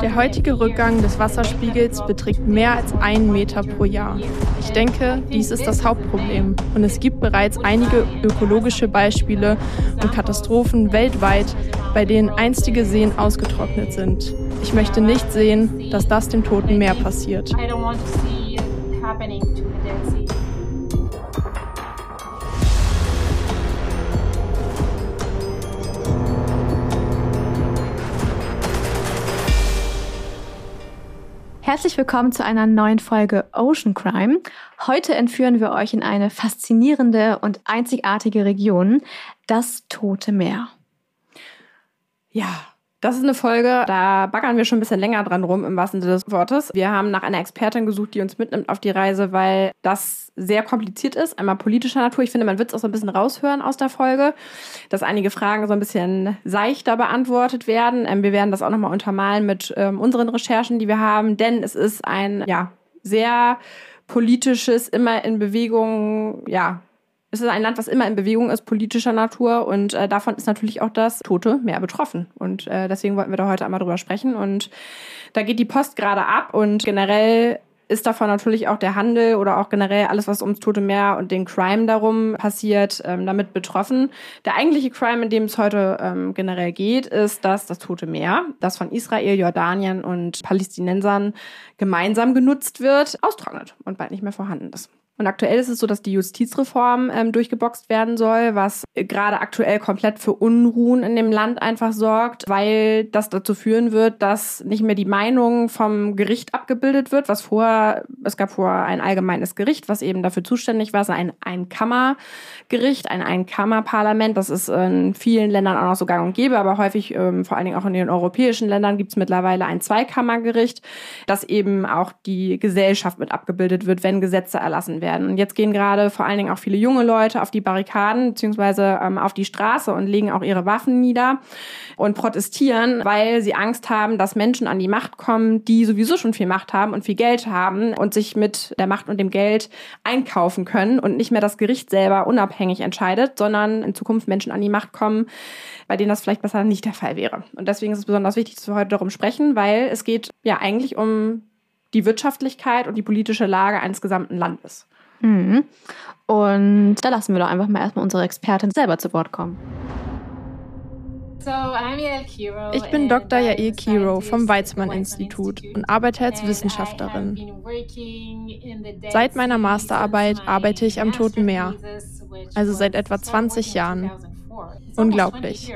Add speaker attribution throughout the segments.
Speaker 1: Der heutige Rückgang des Wasserspiegels beträgt mehr als einen Meter pro Jahr. Ich denke, dies ist das Hauptproblem. Und es gibt bereits einige ökologische Beispiele und Katastrophen weltweit, bei denen einstige Seen ausgetrocknet sind. Ich möchte nicht sehen, dass das dem Toten Meer passiert.
Speaker 2: Herzlich willkommen zu einer neuen Folge Ocean Crime. Heute entführen wir euch in eine faszinierende und einzigartige Region, das Tote Meer.
Speaker 1: Ja, das ist eine Folge, da baggern wir schon ein bisschen länger dran rum, im wahrsten Sinne des Wortes. Wir haben nach einer Expertin gesucht, die uns mitnimmt auf die Reise, weil das sehr kompliziert ist. Einmal politischer Natur. Ich finde, man wird es auch so ein bisschen raushören aus der Folge, dass einige Fragen so ein bisschen seichter beantwortet werden. Ähm, wir werden das auch nochmal untermalen mit ähm, unseren Recherchen, die wir haben, denn es ist ein, ja, sehr politisches, immer in Bewegung, ja, es ist ein Land, was immer in Bewegung ist, politischer Natur. Und äh, davon ist natürlich auch das Tote Meer betroffen. Und äh, deswegen wollten wir da heute einmal drüber sprechen. Und da geht die Post gerade ab. Und generell ist davon natürlich auch der Handel oder auch generell alles, was ums Tote Meer und den Crime darum passiert, ähm, damit betroffen. Der eigentliche Crime, in dem es heute ähm, generell geht, ist, dass das Tote Meer, das von Israel, Jordanien und Palästinensern gemeinsam genutzt wird, austrocknet und bald nicht mehr vorhanden ist. Und aktuell ist es so, dass die Justizreform ähm, durchgeboxt werden soll, was gerade aktuell komplett für Unruhen in dem Land einfach sorgt, weil das dazu führen wird, dass nicht mehr die Meinung vom Gericht abgebildet wird, was vorher, es gab vorher ein allgemeines Gericht, was eben dafür zuständig war, ein Einkammergericht, ein Einkammerparlament. Das ist in vielen Ländern auch noch so gang und gäbe, aber häufig, ähm, vor allen Dingen auch in den europäischen Ländern, gibt es mittlerweile ein Zweikammergericht, das eben auch die Gesellschaft mit abgebildet wird, wenn Gesetze erlassen werden werden. Und jetzt gehen gerade vor allen Dingen auch viele junge Leute auf die Barrikaden beziehungsweise ähm, auf die Straße und legen auch ihre Waffen nieder und protestieren, weil sie Angst haben, dass Menschen an die Macht kommen, die sowieso schon viel Macht haben und viel Geld haben und sich mit der Macht und dem Geld einkaufen können und nicht mehr das Gericht selber unabhängig entscheidet, sondern in Zukunft Menschen an die Macht kommen, bei denen das vielleicht besser nicht der Fall wäre. Und deswegen ist es besonders wichtig, dass wir heute darum sprechen, weil es geht ja eigentlich um die Wirtschaftlichkeit und die politische Lage eines gesamten Landes.
Speaker 2: Mhm. Und da lassen wir doch einfach mal erstmal unsere Expertin selber zu Wort kommen.
Speaker 1: Ich bin Dr. Yael Kiro vom Weizmann-Institut und arbeite als Wissenschaftlerin. Seit meiner Masterarbeit arbeite ich am Toten Meer, also seit etwa 20 Jahren. Unglaublich.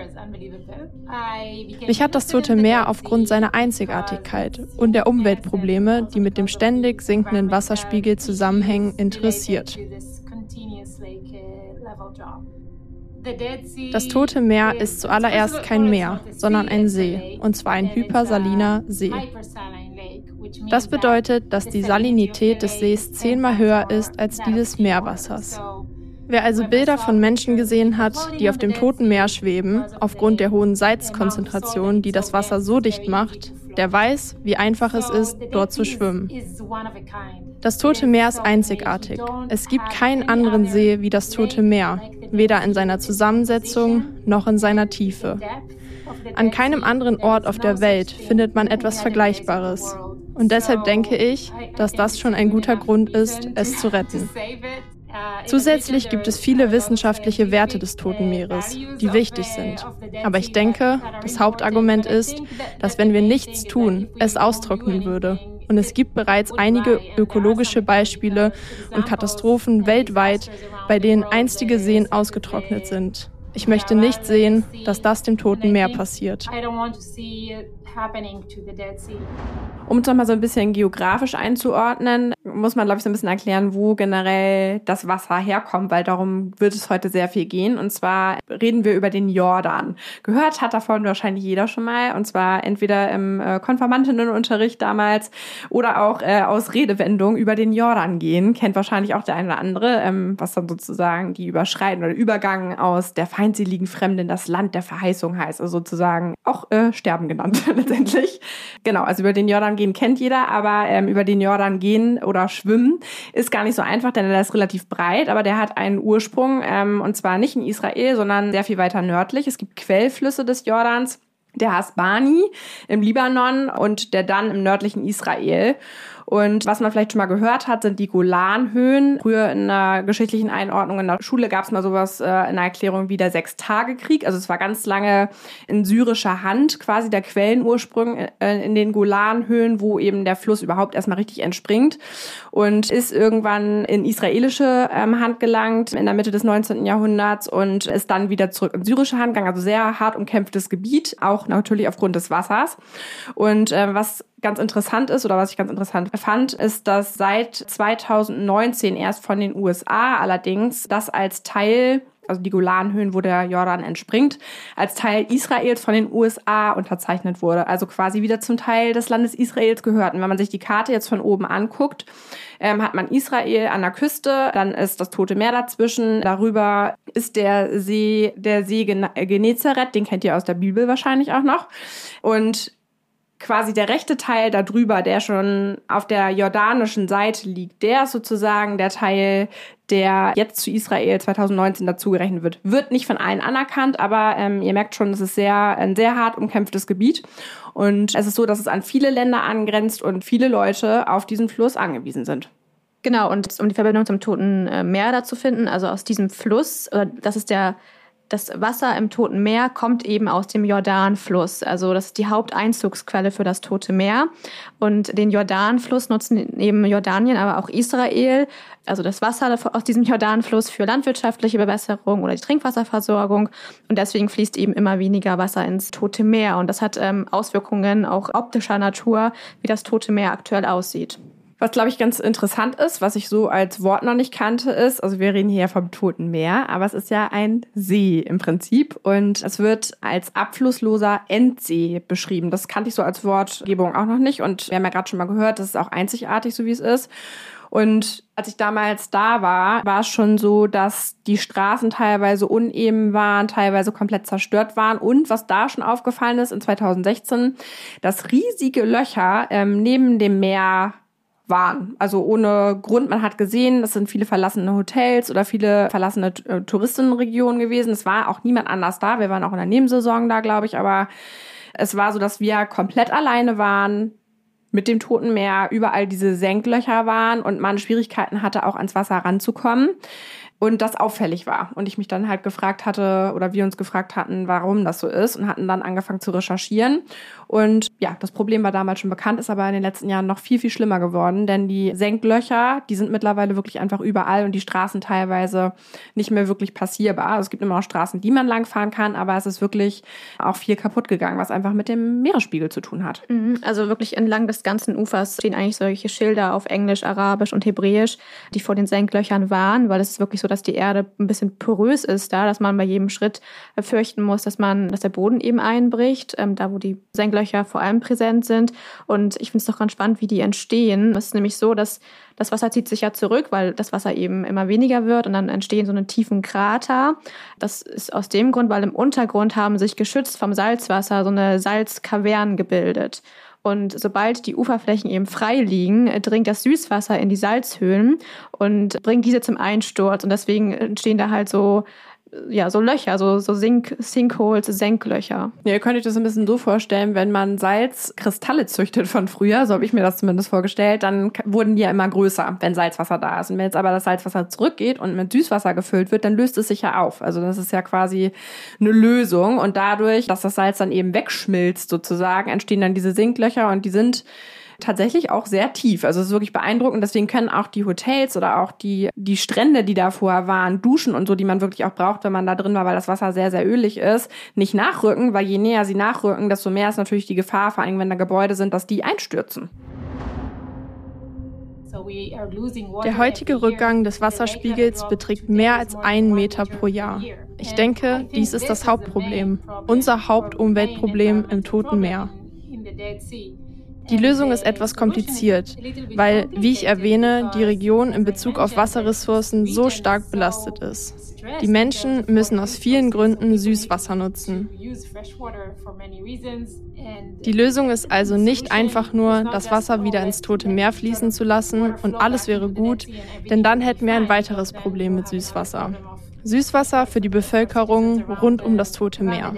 Speaker 1: Mich hat das Tote Meer aufgrund seiner Einzigartigkeit und der Umweltprobleme, die mit dem ständig sinkenden Wasserspiegel zusammenhängen, interessiert. Das Tote Meer ist zuallererst kein Meer, sondern ein See, und zwar ein hypersaliner See. Das bedeutet, dass die Salinität des Sees zehnmal höher ist als die des Meerwassers. Wer also Bilder von Menschen gesehen hat, die auf dem Toten Meer schweben, aufgrund der hohen Salzkonzentration, die das Wasser so dicht macht, der weiß, wie einfach es ist, dort zu schwimmen. Das Tote Meer ist einzigartig. Es gibt keinen anderen See wie das Tote Meer, weder in seiner Zusammensetzung noch in seiner Tiefe. An keinem anderen Ort auf der Welt findet man etwas Vergleichbares. Und deshalb denke ich, dass das schon ein guter Grund ist, es zu retten. Zusätzlich gibt es viele wissenschaftliche Werte des Toten Meeres, die wichtig sind. Aber ich denke, das Hauptargument ist, dass wenn wir nichts tun, es austrocknen würde. Und es gibt bereits einige ökologische Beispiele und Katastrophen weltweit, bei denen einstige Seen ausgetrocknet sind. Ich möchte nicht sehen, dass das dem Toten Meer passiert. Um es nochmal so ein bisschen geografisch einzuordnen, muss man, glaube ich, so ein bisschen erklären, wo generell das Wasser herkommt, weil darum wird es heute sehr viel gehen. Und zwar reden wir über den Jordan. Gehört hat davon wahrscheinlich jeder schon mal. Und zwar entweder im äh, Konfirmandinnenunterricht damals oder auch äh, aus Redewendung über den Jordan gehen. Kennt wahrscheinlich auch der eine oder andere, ähm, was dann sozusagen die Überschreiten oder Übergang aus der feindseligen Fremde in das Land der Verheißung heißt. Also sozusagen auch äh, Sterben genannt letztendlich. Genau, also über den Jordan gehen kennt jeder, aber ähm, über den Jordan gehen oder schwimmen ist gar nicht so einfach, denn er ist relativ breit, aber der hat einen Ursprung ähm, und zwar nicht in Israel, sondern sehr viel weiter nördlich. Es gibt Quellflüsse des Jordans der Hasbani im Libanon und der dann im nördlichen Israel. Und was man vielleicht schon mal gehört hat, sind die Golanhöhen. Früher in einer geschichtlichen Einordnung in der Schule gab es mal sowas äh, in der Erklärung wie der Sechstagekrieg. Also es war ganz lange in syrischer Hand quasi der Quellenursprung äh, in den Golanhöhen, wo eben der Fluss überhaupt erstmal richtig entspringt und ist irgendwann in israelische ähm, Hand gelangt in der Mitte des 19. Jahrhunderts und ist dann wieder zurück in syrische Hand gegangen. Also sehr hart umkämpftes Gebiet, auch natürlich aufgrund des Wassers. Und äh, was ganz interessant ist oder was ich ganz interessant fand, ist, dass seit 2019 erst von den USA allerdings das als Teil also die Golanhöhen, wo der Jordan entspringt, als Teil Israels von den USA unterzeichnet wurde. Also quasi wieder zum Teil des Landes Israels gehört. Und wenn man sich die Karte jetzt von oben anguckt, ähm, hat man Israel an der Küste, dann ist das Tote Meer dazwischen. Darüber ist der See, der See Genezareth, den kennt ihr aus der Bibel wahrscheinlich auch noch. Und quasi der rechte Teil darüber, der schon auf der jordanischen Seite liegt, der ist sozusagen der Teil, der jetzt zu Israel 2019 dazugerechnet wird. Wird nicht von allen anerkannt, aber ähm, ihr merkt schon, es ist sehr, ein sehr hart umkämpftes Gebiet. Und es ist so, dass es an viele Länder angrenzt und viele Leute auf diesen Fluss angewiesen sind.
Speaker 2: Genau, und um die Verbindung zum Toten äh, Meer da zu finden, also aus diesem Fluss, das ist der das Wasser im Toten Meer kommt eben aus dem Jordanfluss. Also das ist die Haupteinzugsquelle für das Tote Meer. Und den Jordanfluss nutzen eben Jordanien, aber auch Israel, also das Wasser aus diesem Jordanfluss für landwirtschaftliche Bewässerung oder die Trinkwasserversorgung. Und deswegen fließt eben immer weniger Wasser ins Tote Meer. Und das hat ähm, Auswirkungen auch optischer Natur, wie das Tote Meer aktuell aussieht.
Speaker 1: Was, glaube ich, ganz interessant ist, was ich so als Wort noch nicht kannte, ist, also wir reden hier vom Toten Meer, aber es ist ja ein See im Prinzip und es wird als abflussloser Endsee beschrieben. Das kannte ich so als Wortgebung auch noch nicht und wir haben ja gerade schon mal gehört, das ist auch einzigartig, so wie es ist. Und als ich damals da war, war es schon so, dass die Straßen teilweise uneben waren, teilweise komplett zerstört waren. Und was da schon aufgefallen ist in 2016, dass riesige Löcher ähm, neben dem Meer waren. Also ohne Grund. Man hat gesehen, das sind viele verlassene Hotels oder viele verlassene äh, Touristenregionen gewesen. Es war auch niemand anders da. Wir waren auch in der Nebensaison da, glaube ich. Aber es war so, dass wir komplett alleine waren mit dem Toten Meer, überall diese Senklöcher waren und man Schwierigkeiten hatte, auch ans Wasser ranzukommen und das auffällig war. Und ich mich dann halt gefragt hatte oder wir uns gefragt hatten, warum das so ist und hatten dann angefangen zu recherchieren. Und ja, das Problem war damals schon bekannt, ist aber in den letzten Jahren noch viel, viel schlimmer geworden, denn die Senklöcher, die sind mittlerweile wirklich einfach überall und die Straßen teilweise nicht mehr wirklich passierbar. Also es gibt immer noch Straßen, die man langfahren kann, aber es ist wirklich auch viel kaputt gegangen, was einfach mit dem Meeresspiegel zu tun hat.
Speaker 2: Mhm. Also wirklich entlang des ganzen Ufers stehen eigentlich solche Schilder auf Englisch, Arabisch und Hebräisch, die vor den Senklöchern waren, weil es ist wirklich so, dass die Erde ein bisschen porös ist da, dass man bei jedem Schritt fürchten muss, dass man, dass der Boden eben einbricht, ähm, da wo die Senklöcher vor allem präsent sind. Und ich finde es doch ganz spannend, wie die entstehen. Es ist nämlich so, dass das Wasser zieht sich ja zurück, weil das Wasser eben immer weniger wird und dann entstehen so eine tiefen Krater. Das ist aus dem Grund, weil im Untergrund haben sich geschützt vom Salzwasser so eine Salzkavernen gebildet. Und sobald die Uferflächen eben frei liegen, äh, dringt das Süßwasser in die Salzhöhlen und bringt diese zum Einsturz. Und deswegen entstehen da halt so ja, so Löcher, so, so Sink, Sinkholes, Senklöcher.
Speaker 1: Ja, ihr könnt euch das ein bisschen so vorstellen, wenn man Salzkristalle züchtet von früher, so habe ich mir das zumindest vorgestellt, dann wurden die ja immer größer, wenn Salzwasser da ist. Und wenn jetzt aber das Salzwasser zurückgeht und mit Süßwasser gefüllt wird, dann löst es sich ja auf. Also das ist ja quasi eine Lösung. Und dadurch, dass das Salz dann eben wegschmilzt sozusagen, entstehen dann diese Sinklöcher und die sind tatsächlich auch sehr tief. Also es ist wirklich beeindruckend. Deswegen können auch die Hotels oder auch die, die Strände, die da vorher waren, Duschen und so, die man wirklich auch braucht, wenn man da drin war, weil das Wasser sehr, sehr ölig ist, nicht nachrücken, weil je näher sie nachrücken, desto mehr ist natürlich die Gefahr, vor allem wenn da Gebäude sind, dass die einstürzen.
Speaker 3: Der heutige Rückgang des Wasserspiegels beträgt mehr als einen Meter pro Jahr. Ich denke, dies ist das Hauptproblem, unser Hauptumweltproblem im Toten Meer. Die Lösung ist etwas kompliziert, weil, wie ich erwähne, die Region in Bezug auf Wasserressourcen so stark belastet ist. Die Menschen müssen aus vielen Gründen Süßwasser nutzen. Die Lösung ist also nicht einfach nur, das Wasser wieder ins Tote Meer fließen zu lassen und alles wäre gut, denn dann hätten wir ein weiteres Problem mit Süßwasser. Süßwasser für die Bevölkerung rund um das Tote Meer.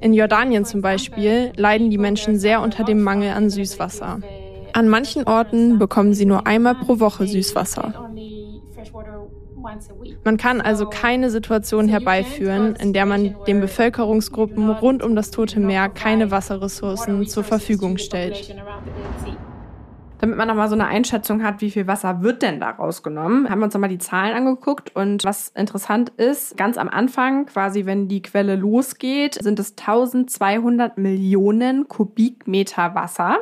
Speaker 3: In Jordanien zum Beispiel leiden die Menschen sehr unter dem Mangel an Süßwasser. An manchen Orten bekommen sie nur einmal pro Woche Süßwasser. Man kann also keine Situation herbeiführen, in der man den Bevölkerungsgruppen rund um das Tote Meer keine Wasserressourcen zur Verfügung stellt.
Speaker 1: Damit man nochmal so eine Einschätzung hat, wie viel Wasser wird denn da rausgenommen, haben wir uns nochmal die Zahlen angeguckt. Und was interessant ist, ganz am Anfang, quasi wenn die Quelle losgeht, sind es 1200 Millionen Kubikmeter Wasser.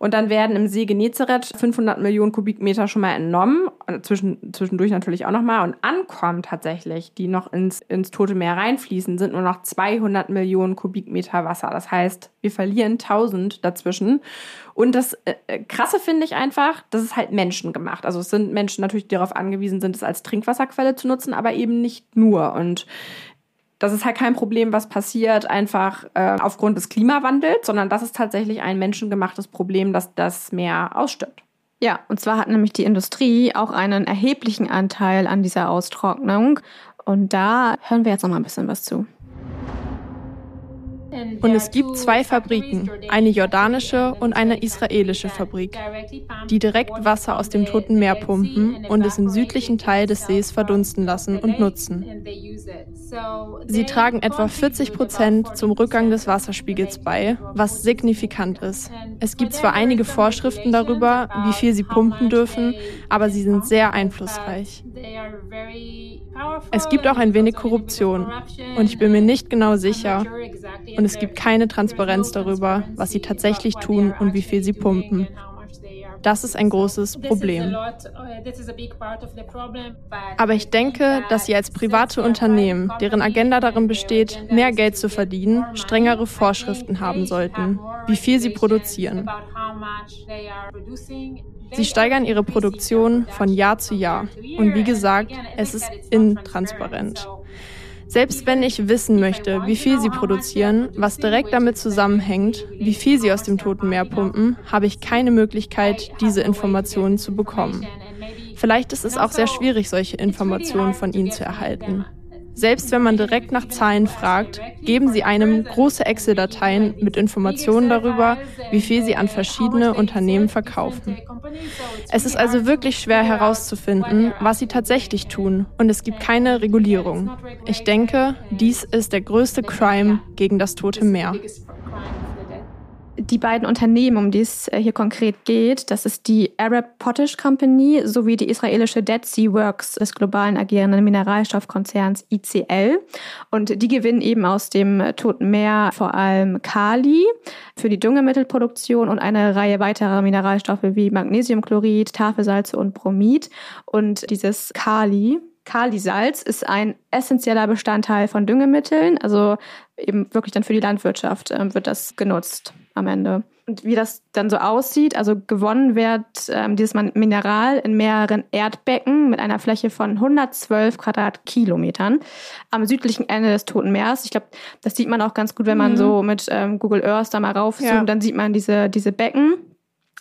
Speaker 1: Und dann werden im See Genezareth 500 Millionen Kubikmeter schon mal entnommen, zwischen, zwischendurch natürlich auch nochmal. Und ankommen tatsächlich, die noch ins, ins Tote Meer reinfließen, sind nur noch 200 Millionen Kubikmeter Wasser. Das heißt, wir verlieren 1000 dazwischen. Und das äh, äh, Krasse finde ich einfach, das ist halt menschengemacht. Also es sind Menschen natürlich, die darauf angewiesen sind, es als Trinkwasserquelle zu nutzen, aber eben nicht nur. Und das ist halt kein Problem, was passiert einfach äh, aufgrund des Klimawandels, sondern das ist tatsächlich ein menschengemachtes Problem, dass das Meer ausstirbt.
Speaker 2: Ja, und zwar hat nämlich die Industrie auch einen erheblichen Anteil an dieser Austrocknung. Und da hören wir jetzt noch mal ein bisschen was zu.
Speaker 3: Und es gibt zwei Fabriken, eine jordanische und eine israelische Fabrik, die direkt Wasser aus dem Toten Meer pumpen und es im südlichen Teil des Sees verdunsten lassen und nutzen. Sie tragen etwa 40 Prozent zum Rückgang des Wasserspiegels bei, was signifikant ist. Es gibt zwar einige Vorschriften darüber, wie viel sie pumpen dürfen, aber sie sind sehr einflussreich. Es gibt auch ein wenig Korruption und ich bin mir nicht genau sicher und es gibt keine Transparenz darüber, was sie tatsächlich tun und wie viel sie pumpen. Das ist ein großes Problem. Aber ich denke, dass Sie als private Unternehmen, deren Agenda darin besteht, mehr Geld zu verdienen, strengere Vorschriften haben sollten, wie viel sie produzieren. Sie steigern ihre Produktion von Jahr zu Jahr. Und wie gesagt, es ist intransparent. Selbst wenn ich wissen möchte, wie viel sie produzieren, was direkt damit zusammenhängt, wie viel sie aus dem Toten Meer pumpen, habe ich keine Möglichkeit, diese Informationen zu bekommen. Vielleicht ist es auch sehr schwierig, solche Informationen von ihnen zu erhalten. Selbst wenn man direkt nach Zahlen fragt, geben sie einem große Excel-Dateien mit Informationen darüber, wie viel sie an verschiedene Unternehmen verkaufen. Es ist also wirklich schwer herauszufinden, was sie tatsächlich tun und es gibt keine Regulierung. Ich denke, dies ist der größte Crime gegen das Tote Meer
Speaker 2: die beiden Unternehmen, um die es äh, hier konkret geht, das ist die Arab Potash Company sowie die israelische Dead Sea Works des globalen agierenden Mineralstoffkonzerns ICL. Und die gewinnen eben aus dem Toten Meer vor allem Kali für die Düngemittelproduktion und eine Reihe weiterer Mineralstoffe wie Magnesiumchlorid, Tafelsalze und Bromid. Und dieses Kali, Kalisalz ist ein essentieller Bestandteil von Düngemitteln, also eben wirklich dann für die Landwirtschaft äh, wird das genutzt am Ende. Und wie das dann so aussieht, also gewonnen wird ähm, dieses Mineral in mehreren Erdbecken mit einer Fläche von 112 Quadratkilometern am südlichen Ende des Toten Meers. Ich glaube, das sieht man auch ganz gut, wenn man mhm. so mit ähm, Google Earth da mal raufzoomt, ja. dann sieht man diese, diese Becken.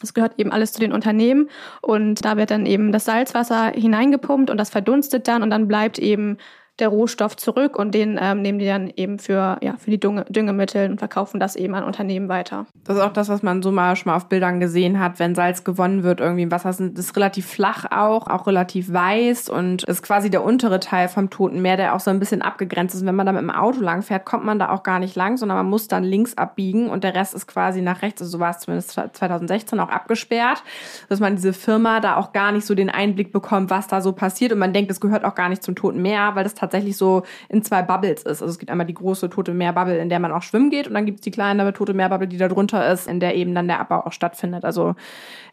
Speaker 2: Das gehört eben alles zu den Unternehmen und da wird dann eben das Salzwasser hineingepumpt und das verdunstet dann und dann bleibt eben der Rohstoff zurück und den ähm, nehmen die dann eben für, ja, für die Dünge, Düngemittel und verkaufen das eben an Unternehmen weiter.
Speaker 1: Das ist auch das, was man so mal schon mal auf Bildern gesehen hat, wenn Salz gewonnen wird irgendwie im Wasser. Das ist relativ flach auch, auch relativ weiß und ist quasi der untere Teil vom Toten Meer, der auch so ein bisschen abgegrenzt ist. Und wenn man da mit dem Auto lang fährt, kommt man da auch gar nicht lang, sondern man muss dann links abbiegen und der Rest ist quasi nach rechts. Also so war es zumindest 2016 auch abgesperrt, dass man diese Firma da auch gar nicht so den Einblick bekommt, was da so passiert und man denkt, es gehört auch gar nicht zum Toten Meer, weil das tatsächlich tatsächlich so in zwei Bubbles ist. Also es gibt einmal die große Tote Meer-Bubble, in der man auch schwimmen geht und dann gibt es die kleine Tote Meer-Bubble, die da drunter ist, in der eben dann der Abbau auch stattfindet. Also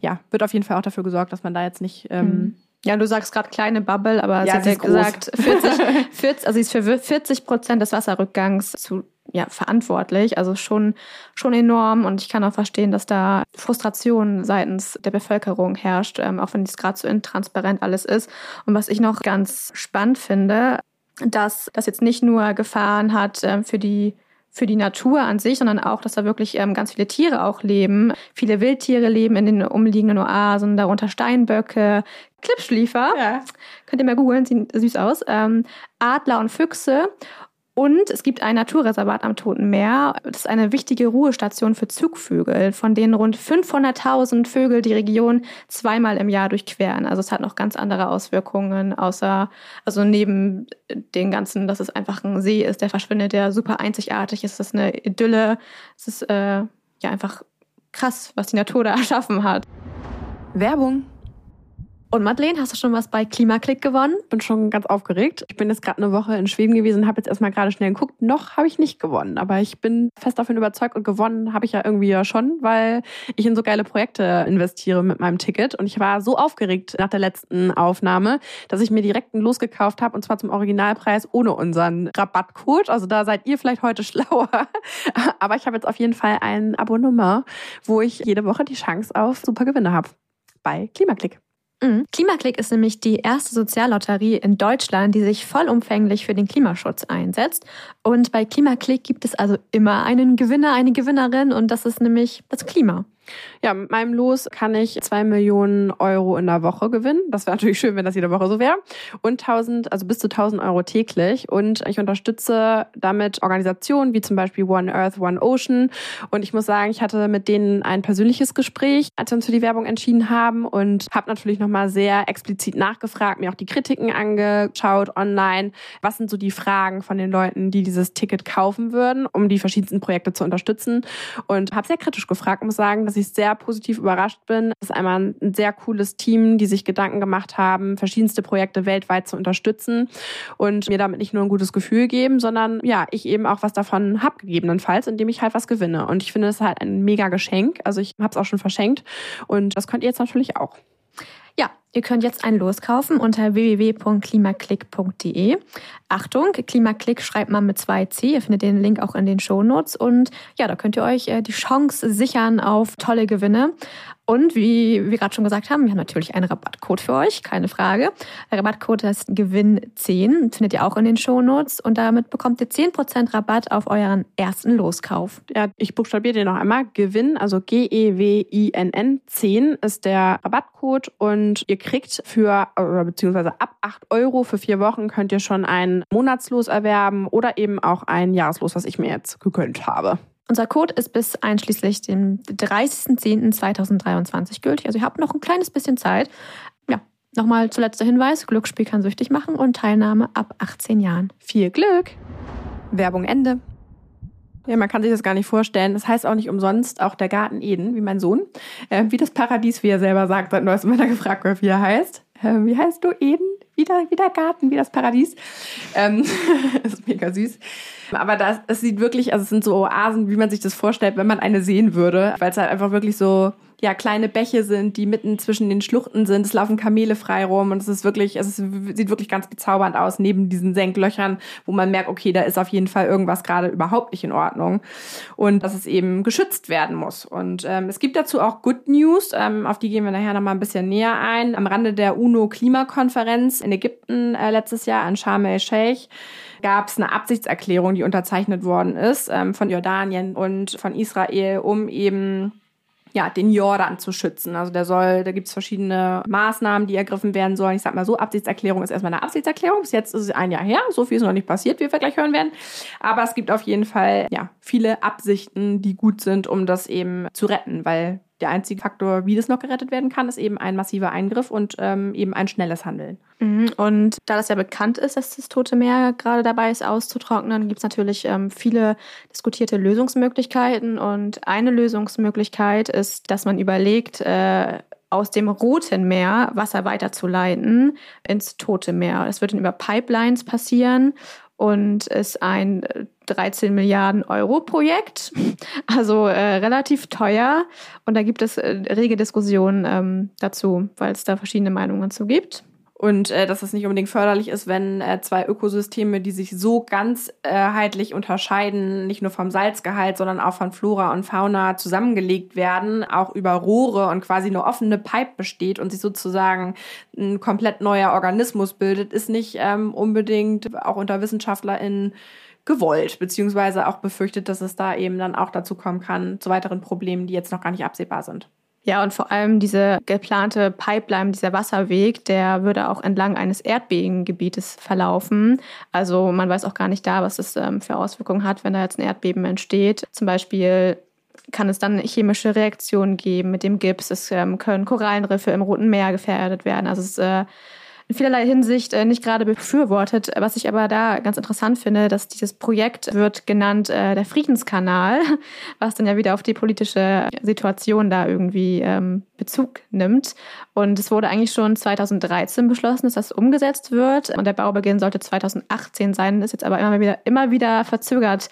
Speaker 1: ja, wird auf jeden Fall auch dafür gesorgt, dass man da jetzt nicht... Ähm,
Speaker 2: hm. ja, du sagst gerade kleine Bubble, aber ja, sie hat ja gesagt, 40, 40, also sie ist für 40 Prozent des Wasserrückgangs zu ja, verantwortlich. Also schon, schon enorm. Und ich kann auch verstehen, dass da Frustration seitens der Bevölkerung herrscht, ähm, auch wenn es gerade so intransparent alles ist. Und was ich noch ganz spannend finde, dass das jetzt nicht nur Gefahren hat äh, für die für die Natur an sich, sondern auch, dass da wirklich ähm, ganz viele Tiere auch leben. Viele Wildtiere leben in den umliegenden Oasen, darunter Steinböcke, Klippschliefer. Ja. Könnt ihr mal googeln, sieht süß aus. Ähm, Adler und Füchse. Und es gibt ein Naturreservat am Toten Meer. Das ist eine wichtige Ruhestation für Zugvögel, von denen rund 500.000 Vögel die Region zweimal im Jahr durchqueren. Also es hat noch ganz andere Auswirkungen, außer, also neben den ganzen, dass es einfach ein See ist, der verschwindet, der super einzigartig ist. Es ist eine Idylle. Es ist äh, ja einfach krass, was die Natur da erschaffen hat.
Speaker 1: Werbung.
Speaker 2: Und Madeleine, hast du schon was bei Klimaklick gewonnen?
Speaker 1: Bin schon ganz aufgeregt. Ich bin jetzt gerade eine Woche in Schweden gewesen, habe jetzt erstmal gerade schnell geguckt. Noch habe ich nicht gewonnen, aber ich bin fest davon überzeugt und gewonnen habe ich ja irgendwie ja schon, weil ich in so geile Projekte investiere mit meinem Ticket. Und ich war so aufgeregt nach der letzten Aufnahme, dass ich mir direkt ein Los gekauft habe und zwar zum Originalpreis ohne unseren Rabattcode. Also da seid ihr vielleicht heute schlauer. aber ich habe jetzt auf jeden Fall ein Abonnement, wo ich jede Woche die Chance auf super Gewinne habe. Bei Klimaklick.
Speaker 2: Mhm. Klimaklick ist nämlich die erste Soziallotterie in Deutschland, die sich vollumfänglich für den Klimaschutz einsetzt. Und bei Klimaklick gibt es also immer einen Gewinner, eine Gewinnerin und das ist nämlich das Klima.
Speaker 1: Ja, mit meinem Los kann ich zwei Millionen Euro in der Woche gewinnen. Das wäre natürlich schön, wenn das jede Woche so wäre. Und 1000, also bis zu 1000 Euro täglich. Und ich unterstütze damit Organisationen wie zum Beispiel One Earth, One Ocean. Und ich muss sagen, ich hatte mit denen ein persönliches Gespräch, als wir uns für die Werbung entschieden haben und habe natürlich nochmal sehr explizit nachgefragt, mir auch die Kritiken angeschaut online. Was sind so die Fragen von den Leuten, die dieses Ticket kaufen würden, um die verschiedensten Projekte zu unterstützen? Und habe sehr kritisch gefragt, muss sagen, dass ich sehr positiv überrascht bin. Das ist einmal ein sehr cooles Team, die sich Gedanken gemacht haben, verschiedenste Projekte weltweit zu unterstützen und mir damit nicht nur ein gutes Gefühl geben, sondern ja, ich eben auch was davon habe, gegebenenfalls, indem ich halt was gewinne. Und ich finde es halt ein mega Geschenk. Also ich habe es auch schon verschenkt und das könnt ihr jetzt natürlich auch.
Speaker 2: Ihr könnt jetzt ein Los kaufen unter www.klimaklick.de. Achtung, Klimaklick schreibt man mit zwei C. Ihr findet den Link auch in den Shownotes. Und ja, da könnt ihr euch äh, die Chance sichern auf tolle Gewinne. Und wie wir gerade schon gesagt haben, wir haben natürlich einen Rabattcode für euch, keine Frage. Der Rabattcode heißt Gewinn10, findet ihr auch in den Shownotes. Und damit bekommt ihr 10% Rabatt auf euren ersten Loskauf.
Speaker 1: Ja, ich buchstabiere dir noch einmal. Gewinn, also G-E-W-I-N-N, 10 ist der Rabattcode. Und ihr kriegt für, oder beziehungsweise ab 8 Euro für vier Wochen könnt ihr schon ein Monatslos erwerben oder eben auch ein Jahreslos, was ich mir jetzt gegönnt habe.
Speaker 2: Unser Code ist bis einschließlich dem 30.10.2023 gültig. Also ihr habt noch ein kleines bisschen Zeit. Ja, nochmal zuletzt der Hinweis, Glücksspiel kann süchtig machen und Teilnahme ab 18 Jahren.
Speaker 1: Viel Glück! Werbung Ende. Ja, man kann sich das gar nicht vorstellen. Das heißt auch nicht umsonst auch der Garten Eden, wie mein Sohn. Äh, wie das Paradies, wie er selber sagt, seit neuestem, wenn er gefragt wird, wie er heißt. Äh, wie heißt du Eden? Wieder, wie der Garten, wie das Paradies. Ähm, ist mega süß. Aber das, es sieht wirklich, also es sind so Oasen, wie man sich das vorstellt, wenn man eine sehen würde, weil es halt einfach wirklich so ja kleine Bäche sind, die mitten zwischen den Schluchten sind. Es laufen Kamele frei rum und es ist wirklich, es ist, sieht wirklich ganz bezaubernd aus neben diesen Senklöchern, wo man merkt, okay, da ist auf jeden Fall irgendwas gerade überhaupt nicht in Ordnung und dass es eben geschützt werden muss. Und ähm, es gibt dazu auch Good News, ähm, auf die gehen wir nachher nochmal ein bisschen näher ein. Am Rande der UNO-Klimakonferenz in Ägypten äh, letztes Jahr in Sharm el-Sheikh gab es eine Absichtserklärung, die unterzeichnet worden ist ähm, von Jordanien und von Israel, um eben ja, den Jordan zu schützen. Also der soll, da gibt es verschiedene Maßnahmen, die ergriffen werden sollen. Ich sag mal so, Absichtserklärung ist erstmal eine Absichtserklärung. Bis jetzt ist es ein Jahr her, so viel ist noch nicht passiert, wie wir gleich hören werden. Aber es gibt auf jeden Fall ja viele Absichten, die gut sind, um das eben zu retten, weil der einzige Faktor, wie das noch gerettet werden kann, ist eben ein massiver Eingriff und ähm, eben ein schnelles Handeln.
Speaker 2: Mhm. Und da das ja bekannt ist, dass das Tote Meer gerade dabei ist auszutrocknen, gibt es natürlich ähm, viele diskutierte Lösungsmöglichkeiten. Und eine Lösungsmöglichkeit ist, dass man überlegt, äh, aus dem Roten Meer Wasser weiterzuleiten ins Tote Meer. Das wird dann über Pipelines passieren und ist ein 13 Milliarden Euro Projekt, also äh, relativ teuer. Und da gibt es äh, rege Diskussionen ähm, dazu, weil es da verschiedene Meinungen zu gibt
Speaker 1: und äh, dass es nicht unbedingt förderlich ist, wenn äh, zwei Ökosysteme, die sich so ganzheitlich unterscheiden, nicht nur vom Salzgehalt, sondern auch von Flora und Fauna zusammengelegt werden, auch über Rohre und quasi eine offene Pipe besteht und sich sozusagen ein komplett neuer Organismus bildet, ist nicht ähm, unbedingt auch unter WissenschaftlerInnen gewollt, beziehungsweise auch befürchtet, dass es da eben dann auch dazu kommen kann, zu weiteren Problemen, die jetzt noch gar nicht absehbar sind.
Speaker 2: Ja, und vor allem diese geplante Pipeline, dieser Wasserweg, der würde auch entlang eines Erdbebengebietes verlaufen. Also man weiß auch gar nicht da, was das ähm, für Auswirkungen hat, wenn da jetzt ein Erdbeben entsteht. Zum Beispiel kann es dann chemische Reaktionen geben mit dem Gips. Es ähm, können Korallenriffe im Roten Meer gefährdet werden. Also es äh, in vielerlei Hinsicht äh, nicht gerade befürwortet. Was ich aber da ganz interessant finde, dass dieses Projekt wird genannt äh, der Friedenskanal, was dann ja wieder auf die politische Situation da irgendwie ähm, Bezug nimmt. Und es wurde eigentlich schon 2013 beschlossen, dass das umgesetzt wird. Und der Baubeginn sollte 2018 sein, ist jetzt aber immer wieder, immer wieder verzögert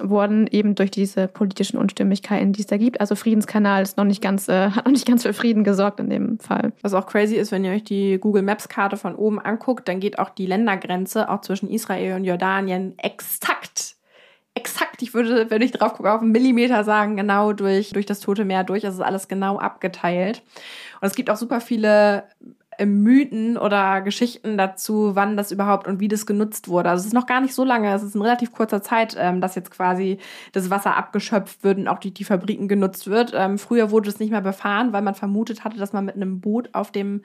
Speaker 2: worden, eben durch diese politischen Unstimmigkeiten, die es da gibt. Also Friedenskanal ist noch nicht ganz, äh, hat noch nicht ganz für Frieden gesorgt in dem Fall.
Speaker 1: Was auch crazy ist, wenn ihr euch die Google Maps Karte von oben anguckt, dann geht auch die Ländergrenze auch zwischen Israel und Jordanien exakt exakt, ich würde, wenn ich drauf gucke, auf einen Millimeter sagen, genau durch, durch das Tote Meer durch. Es ist alles genau abgeteilt. Und es gibt auch super viele Mythen oder Geschichten dazu, wann das überhaupt und wie das genutzt wurde. Also es ist noch gar nicht so lange, es ist in relativ kurzer Zeit, ähm, dass jetzt quasi das Wasser abgeschöpft wird und auch die, die Fabriken genutzt wird. Ähm, früher wurde es nicht mehr befahren, weil man vermutet hatte, dass man mit einem Boot auf dem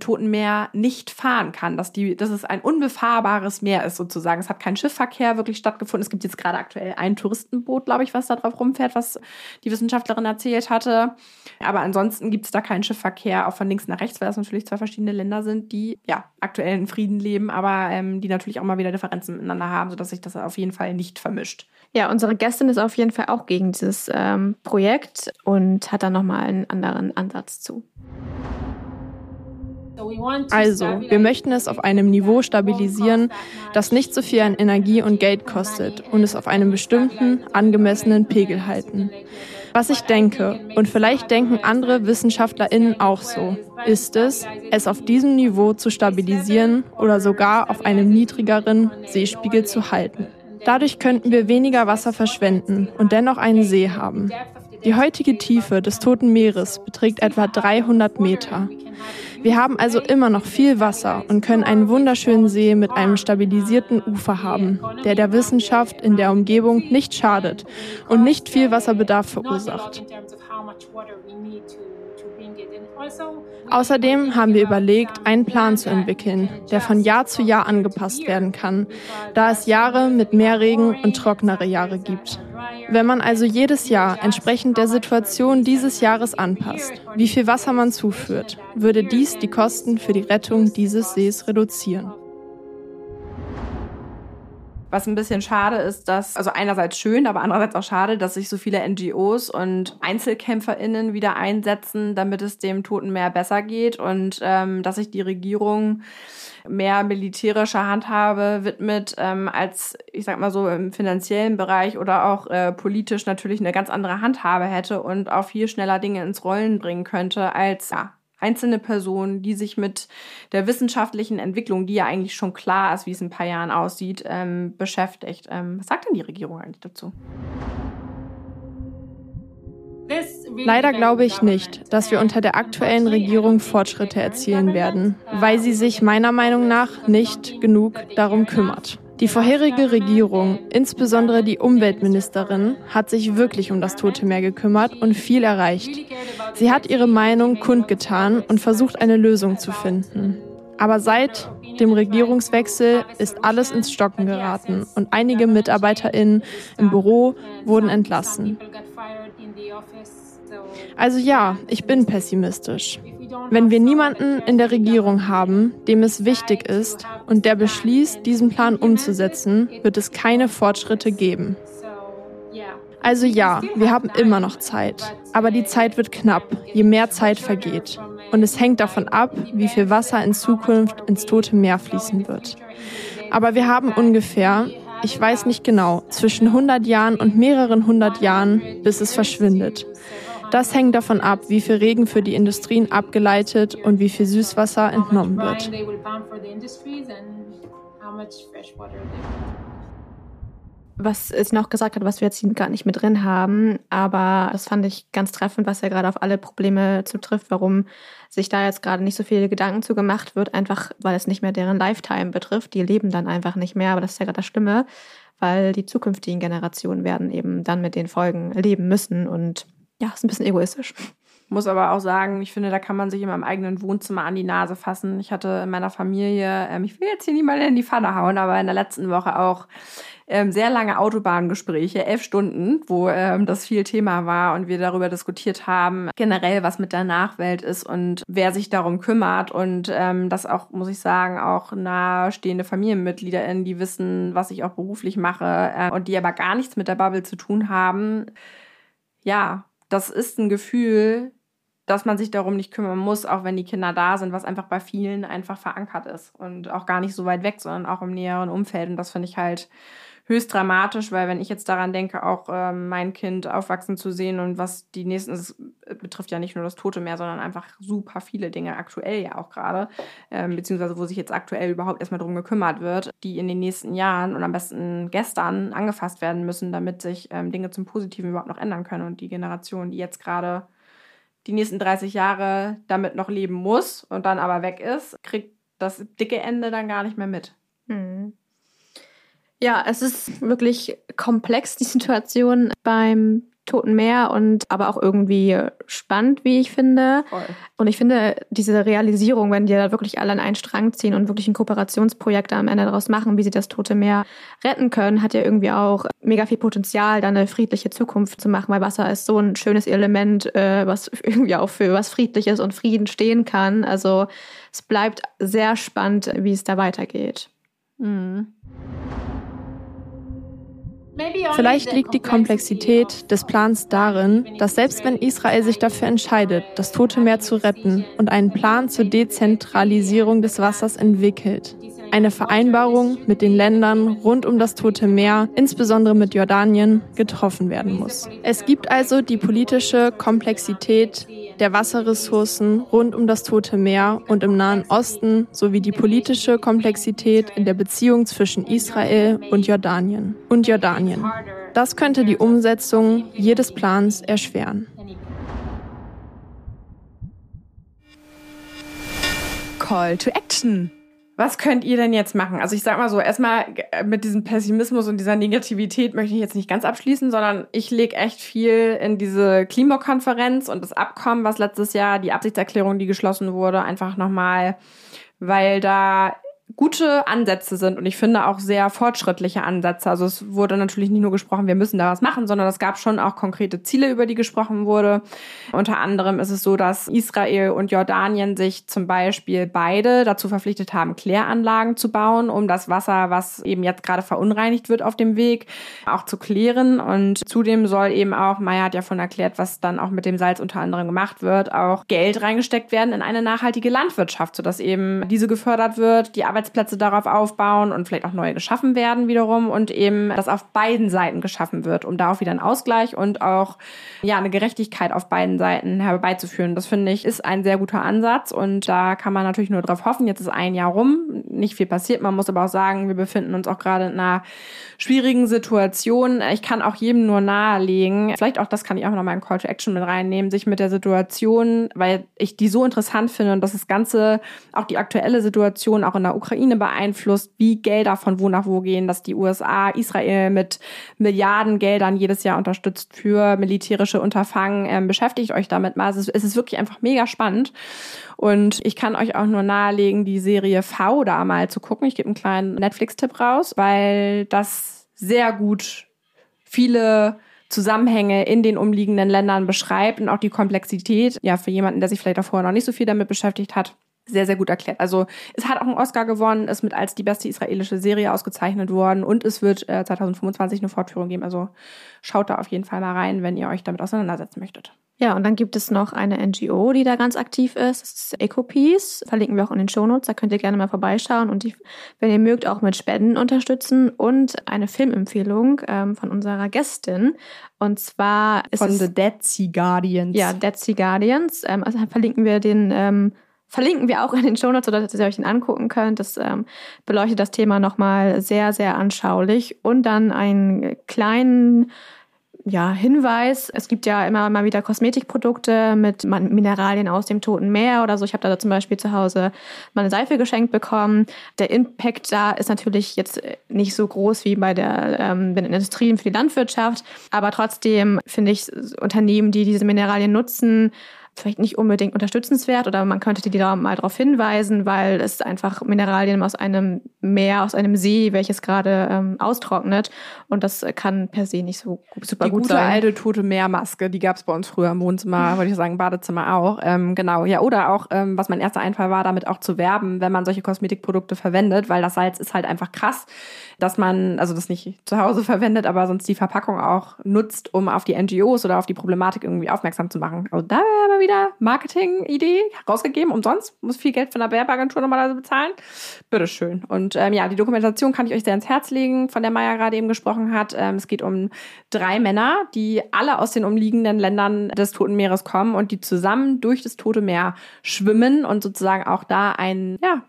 Speaker 1: Toten Meer nicht fahren kann, dass, die, dass es ein unbefahrbares Meer ist sozusagen. Es hat kein Schiffverkehr wirklich stattgefunden. Es gibt jetzt gerade aktuell ein Touristenboot, glaube ich, was da drauf rumfährt, was die Wissenschaftlerin erzählt hatte. Aber ansonsten gibt es da keinen Schiffverkehr, auch von links nach rechts, weil das natürlich zwei verschiedene verschiedene Länder sind, die ja aktuell in Frieden leben, aber ähm, die natürlich auch mal wieder Differenzen miteinander haben, sodass sich das auf jeden Fall nicht vermischt.
Speaker 2: Ja, unsere Gästin ist auf jeden Fall auch gegen dieses ähm, Projekt und hat da nochmal einen anderen Ansatz zu.
Speaker 3: Also, wir möchten es auf einem Niveau stabilisieren, das nicht so viel an Energie und Geld kostet und es auf einem bestimmten, angemessenen Pegel halten. Was ich denke, und vielleicht denken andere WissenschaftlerInnen auch so, ist es, es auf diesem Niveau zu stabilisieren oder sogar auf einem niedrigeren Seespiegel zu halten. Dadurch könnten wir weniger Wasser verschwenden und dennoch einen See haben. Die heutige Tiefe des Toten Meeres beträgt etwa 300 Meter. Wir haben also immer noch viel Wasser und können einen wunderschönen See mit einem stabilisierten Ufer haben, der der Wissenschaft in der Umgebung nicht schadet und nicht viel Wasserbedarf verursacht. Außerdem haben wir überlegt, einen Plan zu entwickeln, der von Jahr zu Jahr angepasst werden kann, da es Jahre mit mehr Regen und trockenere Jahre gibt. Wenn man also jedes Jahr entsprechend der Situation dieses Jahres anpasst, wie viel Wasser man zuführt, würde dies die Kosten für die Rettung dieses Sees reduzieren.
Speaker 1: Was ein bisschen schade ist, dass, also einerseits schön, aber andererseits auch schade, dass sich so viele NGOs und EinzelkämpferInnen wieder einsetzen, damit es dem Toten Meer besser geht und ähm, dass sich die Regierung mehr militärischer Handhabe widmet, ähm, als ich sag mal so im finanziellen Bereich oder auch äh, politisch natürlich eine ganz andere Handhabe hätte und auch viel schneller Dinge ins Rollen bringen könnte als ja, einzelne Personen, die sich mit der wissenschaftlichen Entwicklung, die ja eigentlich schon klar ist, wie es in ein paar Jahren aussieht, ähm, beschäftigt. Ähm, was sagt denn die Regierung eigentlich dazu?
Speaker 3: Leider glaube ich nicht, dass wir unter der aktuellen Regierung Fortschritte erzielen werden, weil sie sich meiner Meinung nach nicht genug darum kümmert. Die vorherige Regierung, insbesondere die Umweltministerin, hat sich wirklich um das Tote Meer gekümmert und viel erreicht. Sie hat ihre Meinung kundgetan und versucht, eine Lösung zu finden. Aber seit dem Regierungswechsel ist alles ins Stocken geraten und einige MitarbeiterInnen im Büro wurden entlassen. Also ja, ich bin pessimistisch. Wenn wir niemanden in der Regierung haben, dem es wichtig ist und der beschließt, diesen Plan umzusetzen, wird es keine Fortschritte geben. Also ja, wir haben immer noch Zeit, aber die Zeit wird knapp, je mehr Zeit vergeht. Und es hängt davon ab, wie viel Wasser in Zukunft ins Tote Meer fließen wird. Aber wir haben ungefähr, ich weiß nicht genau, zwischen 100 Jahren und mehreren hundert Jahren, bis es verschwindet. Das hängt davon ab, wie viel Regen für die Industrien abgeleitet und wie viel Süßwasser entnommen wird.
Speaker 2: Was es noch gesagt hat, was wir jetzt gar nicht mit drin haben, aber das fand ich ganz treffend, was ja gerade auf alle Probleme zutrifft, warum sich da jetzt gerade nicht so viele Gedanken zu gemacht wird, einfach weil es nicht mehr deren Lifetime betrifft. Die leben dann einfach nicht mehr, aber das ist ja gerade das Schlimme weil die zukünftigen Generationen werden eben dann mit den Folgen leben müssen und ja, ist ein bisschen egoistisch.
Speaker 1: Muss aber auch sagen, ich finde, da kann man sich in meinem eigenen Wohnzimmer an die Nase fassen. Ich hatte in meiner Familie, ähm, ich will jetzt hier niemanden in die Pfanne hauen, aber in der letzten Woche auch ähm, sehr lange Autobahngespräche, elf Stunden, wo ähm, das viel Thema war und wir darüber diskutiert haben, generell, was mit der Nachwelt ist und wer sich darum kümmert. Und ähm, das auch, muss ich sagen, auch nahestehende FamilienmitgliederInnen, die wissen, was ich auch beruflich mache äh, und die aber gar nichts mit der Bubble zu tun haben. Ja, das ist ein Gefühl, dass man sich darum nicht kümmern muss, auch wenn die Kinder da sind, was einfach bei vielen einfach verankert ist und auch gar nicht so weit weg, sondern auch im näheren Umfeld. Und das finde ich halt höchst dramatisch, weil wenn ich jetzt daran denke, auch ähm, mein Kind aufwachsen zu sehen und was die nächsten, es betrifft ja nicht nur das Tote Meer, sondern einfach super viele Dinge aktuell ja auch gerade, ähm, beziehungsweise wo sich jetzt aktuell überhaupt erstmal drum gekümmert wird, die in den nächsten Jahren und am besten gestern angefasst werden müssen, damit sich ähm, Dinge zum Positiven überhaupt noch ändern können und die Generation, die jetzt gerade die nächsten 30 Jahre damit noch leben muss und dann aber weg ist, kriegt das dicke Ende dann gar nicht mehr mit.
Speaker 2: Mhm. Ja, es ist wirklich komplex, die Situation beim Toten Meer und aber auch irgendwie spannend, wie ich finde. Voll. Und ich finde diese Realisierung, wenn die da wirklich alle an einen Strang ziehen und wirklich ein Kooperationsprojekt am Ende daraus machen, wie sie das Tote Meer retten können, hat ja irgendwie auch mega viel Potenzial, da eine friedliche Zukunft zu machen, weil Wasser ist so ein schönes Element, äh, was irgendwie auch für was Friedliches und Frieden stehen kann. Also es bleibt sehr spannend, wie es da weitergeht. Mhm.
Speaker 3: Vielleicht liegt die Komplexität des Plans darin, dass selbst wenn Israel sich dafür entscheidet, das Tote Meer zu retten und einen Plan zur Dezentralisierung des Wassers entwickelt, eine Vereinbarung mit den Ländern rund um das Tote Meer, insbesondere mit Jordanien, getroffen werden muss. Es gibt also die politische Komplexität der Wasserressourcen rund um das Tote Meer und im Nahen Osten sowie die politische Komplexität in der Beziehung zwischen Israel und Jordanien und Jordanien. Das könnte die Umsetzung jedes Plans erschweren.
Speaker 1: Call to Action. Was könnt ihr denn jetzt machen? Also ich sag mal so, erstmal äh, mit diesem Pessimismus und dieser Negativität möchte ich jetzt nicht ganz abschließen, sondern ich lege echt viel in diese Klimakonferenz und das Abkommen, was letztes Jahr, die Absichtserklärung, die geschlossen wurde, einfach nochmal, weil da gute Ansätze sind und ich finde auch sehr fortschrittliche Ansätze. Also es wurde natürlich nicht nur gesprochen, wir müssen da was machen, sondern es gab schon auch konkrete Ziele, über die gesprochen wurde. Unter anderem ist es so, dass Israel und Jordanien sich zum Beispiel beide dazu verpflichtet haben, Kläranlagen zu bauen, um das Wasser, was eben jetzt gerade verunreinigt wird auf dem Weg, auch zu klären. Und zudem soll eben auch, Maya hat ja von erklärt, was dann auch mit dem Salz unter anderem gemacht wird, auch Geld reingesteckt werden in eine nachhaltige Landwirtschaft, sodass eben diese gefördert wird, die Arbeitsplätze darauf aufbauen und vielleicht auch neue geschaffen werden wiederum und eben das auf beiden Seiten geschaffen wird, um da auch wieder einen Ausgleich und auch ja eine Gerechtigkeit auf beiden Seiten herbeizuführen. Das finde ich ist ein sehr guter Ansatz und da kann man natürlich nur drauf hoffen. Jetzt ist ein Jahr rum, nicht viel passiert. Man muss aber auch sagen, wir befinden uns auch gerade in einer schwierigen Situation. Ich kann auch jedem nur nahelegen, vielleicht auch das kann ich auch noch mal in Call to Action mit reinnehmen, sich mit der Situation, weil ich die so interessant finde und dass das Ganze, auch die aktuelle Situation auch in der Ukraine beeinflusst, wie Gelder von wo nach wo gehen, dass die USA Israel mit Milliarden Geldern jedes Jahr unterstützt für militärische Unterfangen. Ähm, beschäftigt euch damit mal. Es ist, es ist wirklich einfach mega spannend. Und ich kann euch auch nur nahelegen, die Serie V da mal zu gucken. Ich gebe einen kleinen Netflix-Tipp raus, weil das sehr gut viele Zusammenhänge in den umliegenden Ländern beschreibt und auch die Komplexität, ja, für jemanden, der sich vielleicht davor noch nicht so viel damit beschäftigt hat, sehr, sehr gut erklärt. Also es hat auch einen Oscar gewonnen, ist mit als die beste israelische Serie ausgezeichnet worden und es wird äh, 2025 eine Fortführung geben. Also schaut da auf jeden Fall mal rein, wenn ihr euch damit auseinandersetzen möchtet.
Speaker 2: Ja, und dann gibt es noch eine NGO, die da ganz aktiv ist. Das ist EcoPeace. Verlinken wir auch in den Shownotes. Da könnt ihr gerne mal vorbeischauen und die, wenn ihr mögt, auch mit Spenden unterstützen. Und eine Filmempfehlung ähm, von unserer Gästin. Und zwar ist
Speaker 1: von
Speaker 2: es,
Speaker 1: The Dead Sea Guardians.
Speaker 2: Ja, Dead Sea Guardians. Ähm, also verlinken wir den ähm, verlinken wir auch in den Shownotes, sodass ihr euch den angucken könnt. Das ähm, beleuchtet das Thema nochmal sehr, sehr anschaulich. Und dann einen kleinen ja, Hinweis. Es gibt ja immer mal wieder Kosmetikprodukte mit Mineralien aus dem Toten Meer oder so. Ich habe da zum Beispiel zu Hause mal eine Seife geschenkt bekommen. Der Impact da ist natürlich jetzt nicht so groß wie bei der, ähm, bei den Industrien für die Landwirtschaft. Aber trotzdem finde ich Unternehmen, die diese Mineralien nutzen, vielleicht nicht unbedingt unterstützenswert oder man könnte die da mal darauf hinweisen, weil es einfach Mineralien aus einem Meer, aus einem See, welches gerade ähm, austrocknet und das kann per se nicht so super
Speaker 1: die
Speaker 2: gut
Speaker 1: gute
Speaker 2: sein.
Speaker 1: alte tote Meermaske, die gab es bei uns früher im Wohnzimmer, wollte ich sagen, Badezimmer auch. Ähm, genau, ja, oder auch, ähm, was mein erster Einfall war, damit auch zu werben, wenn man solche Kosmetikprodukte verwendet, weil das Salz ist halt einfach krass, dass man, also das nicht zu Hause verwendet, aber sonst die Verpackung auch nutzt, um auf die NGOs oder auf die Problematik irgendwie aufmerksam zu machen. Also da wäre wieder Marketing-Idee rausgegeben, umsonst. Muss viel Geld von der Werbeagentur normalerweise bezahlen. Bitteschön. Und ähm, ja, die Dokumentation kann ich euch sehr ans Herz legen, von der Maya gerade eben gesprochen hat. Ähm, es geht um drei Männer, die alle aus den umliegenden Ländern des Toten Meeres kommen und die zusammen durch das Tote Meer schwimmen und sozusagen auch da ein, ja,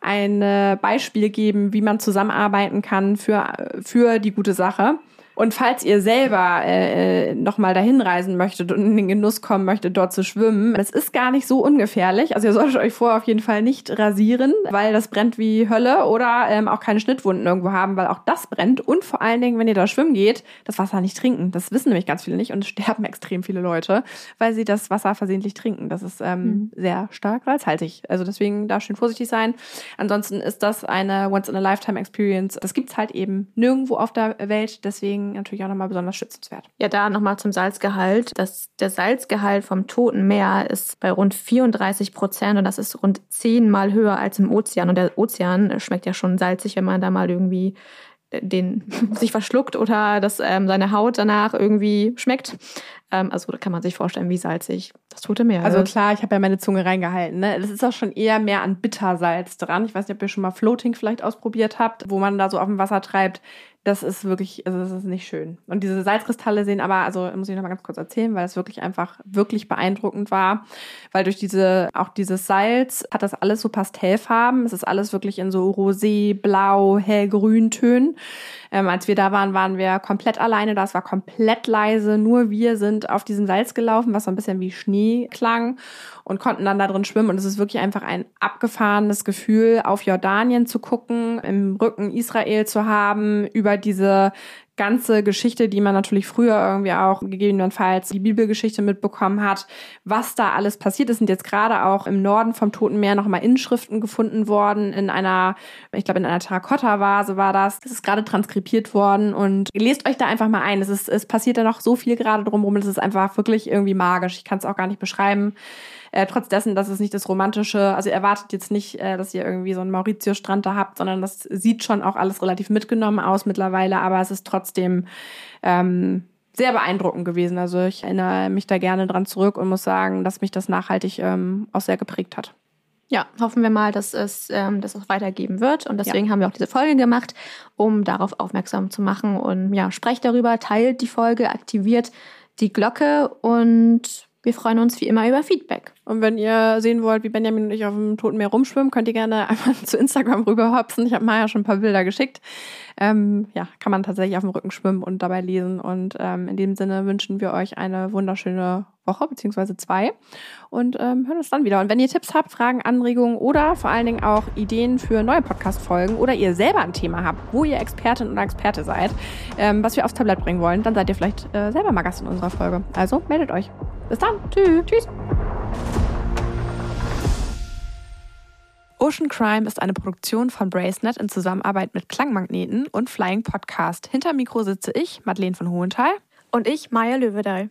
Speaker 1: ein Beispiel geben, wie man zusammenarbeiten kann für, für die gute Sache. Und falls ihr selber äh, nochmal dahin reisen möchtet und in den Genuss kommen möchtet, dort zu schwimmen, es ist gar nicht so ungefährlich. Also ihr solltet euch vorher auf jeden Fall nicht rasieren, weil das brennt wie Hölle oder ähm, auch keine Schnittwunden irgendwo haben, weil auch das brennt. Und vor allen Dingen, wenn ihr da schwimmen geht, das Wasser nicht trinken. Das wissen nämlich ganz viele nicht und es sterben extrem viele Leute, weil sie das Wasser versehentlich trinken. Das ist ähm, mhm. sehr stark salzhaltig. Also deswegen da schön vorsichtig sein. Ansonsten ist das eine Once-in-a-Lifetime-Experience. Das gibt's halt eben nirgendwo auf der Welt. Deswegen natürlich auch nochmal besonders schützenswert.
Speaker 2: Ja, da nochmal zum Salzgehalt. Das, der Salzgehalt vom Toten Meer ist bei rund 34 Prozent und das ist rund zehnmal höher als im Ozean. Und der Ozean schmeckt ja schon salzig, wenn man da mal irgendwie den sich verschluckt oder dass ähm, seine Haut danach irgendwie schmeckt. Ähm, also da kann man sich vorstellen, wie salzig das Tote Meer
Speaker 1: also ist. Also klar, ich habe ja meine Zunge reingehalten. Ne? Das ist auch schon eher mehr an Bittersalz dran. Ich weiß nicht, ob ihr schon mal Floating vielleicht ausprobiert habt, wo man da so auf dem Wasser treibt. Das ist wirklich, also das ist nicht schön. Und diese Salzkristalle sehen aber, also muss ich noch mal ganz kurz erzählen, weil es wirklich einfach wirklich beeindruckend war, weil durch diese, auch dieses Salz hat das alles so Pastellfarben. Es ist alles wirklich in so rosé, blau, hellgrün Tönen. Ähm, als wir da waren, waren wir komplett alleine da. Es war komplett leise. Nur wir sind auf diesem Salz gelaufen, was so ein bisschen wie Schnee klang und konnten dann da drin schwimmen. Und es ist wirklich einfach ein abgefahrenes Gefühl, auf Jordanien zu gucken, im Rücken Israel zu haben, über diese ganze Geschichte, die man natürlich früher irgendwie auch gegebenenfalls die Bibelgeschichte mitbekommen hat, was da alles passiert ist, sind jetzt gerade auch im Norden vom Toten Meer nochmal Inschriften gefunden worden in einer, ich glaube in einer Terrakotta-Vase war das. Das ist gerade transkribiert worden und lest euch da einfach mal ein. Es ist, es passiert da noch so viel gerade drumherum. Es ist einfach wirklich irgendwie magisch. Ich kann es auch gar nicht beschreiben. Äh, trotz dessen, dass es nicht das romantische, also erwartet jetzt nicht, äh, dass ihr irgendwie so einen Mauritius-Strand da habt, sondern das sieht schon auch alles relativ mitgenommen aus mittlerweile, aber es ist trotzdem ähm, sehr beeindruckend gewesen. Also ich erinnere mich da gerne dran zurück und muss sagen, dass mich das nachhaltig ähm, auch sehr geprägt hat.
Speaker 2: Ja, hoffen wir mal, dass es ähm, das auch weitergeben wird. Und deswegen ja. haben wir auch diese Folge gemacht, um darauf aufmerksam zu machen. Und ja, sprecht darüber, teilt die Folge, aktiviert die Glocke und wir freuen uns wie immer über Feedback.
Speaker 1: Und wenn ihr sehen wollt, wie Benjamin und ich auf dem Toten Meer rumschwimmen, könnt ihr gerne einmal zu Instagram rüberhopsen. Ich habe Maya schon ein paar Bilder geschickt. Ähm, ja, kann man tatsächlich auf dem Rücken schwimmen und dabei lesen. Und ähm, in dem Sinne wünschen wir euch eine wunderschöne Woche, beziehungsweise zwei. Und ähm, hören uns dann wieder. Und wenn ihr Tipps habt, Fragen, Anregungen oder vor allen Dingen auch Ideen für neue Podcast-Folgen oder ihr selber ein Thema habt, wo ihr Expertin oder Experte seid, ähm, was wir aufs Tablett bringen wollen, dann seid ihr vielleicht äh, selber mal Gast in unserer Folge. Also meldet euch. Bis dann. Tschüss. Tschüss. Ocean Crime ist eine Produktion von Bracenet in Zusammenarbeit mit Klangmagneten und Flying Podcast. Hinter Mikro sitze ich, Madeleine von Hohenthal.
Speaker 2: Und ich, Maya Löwedal.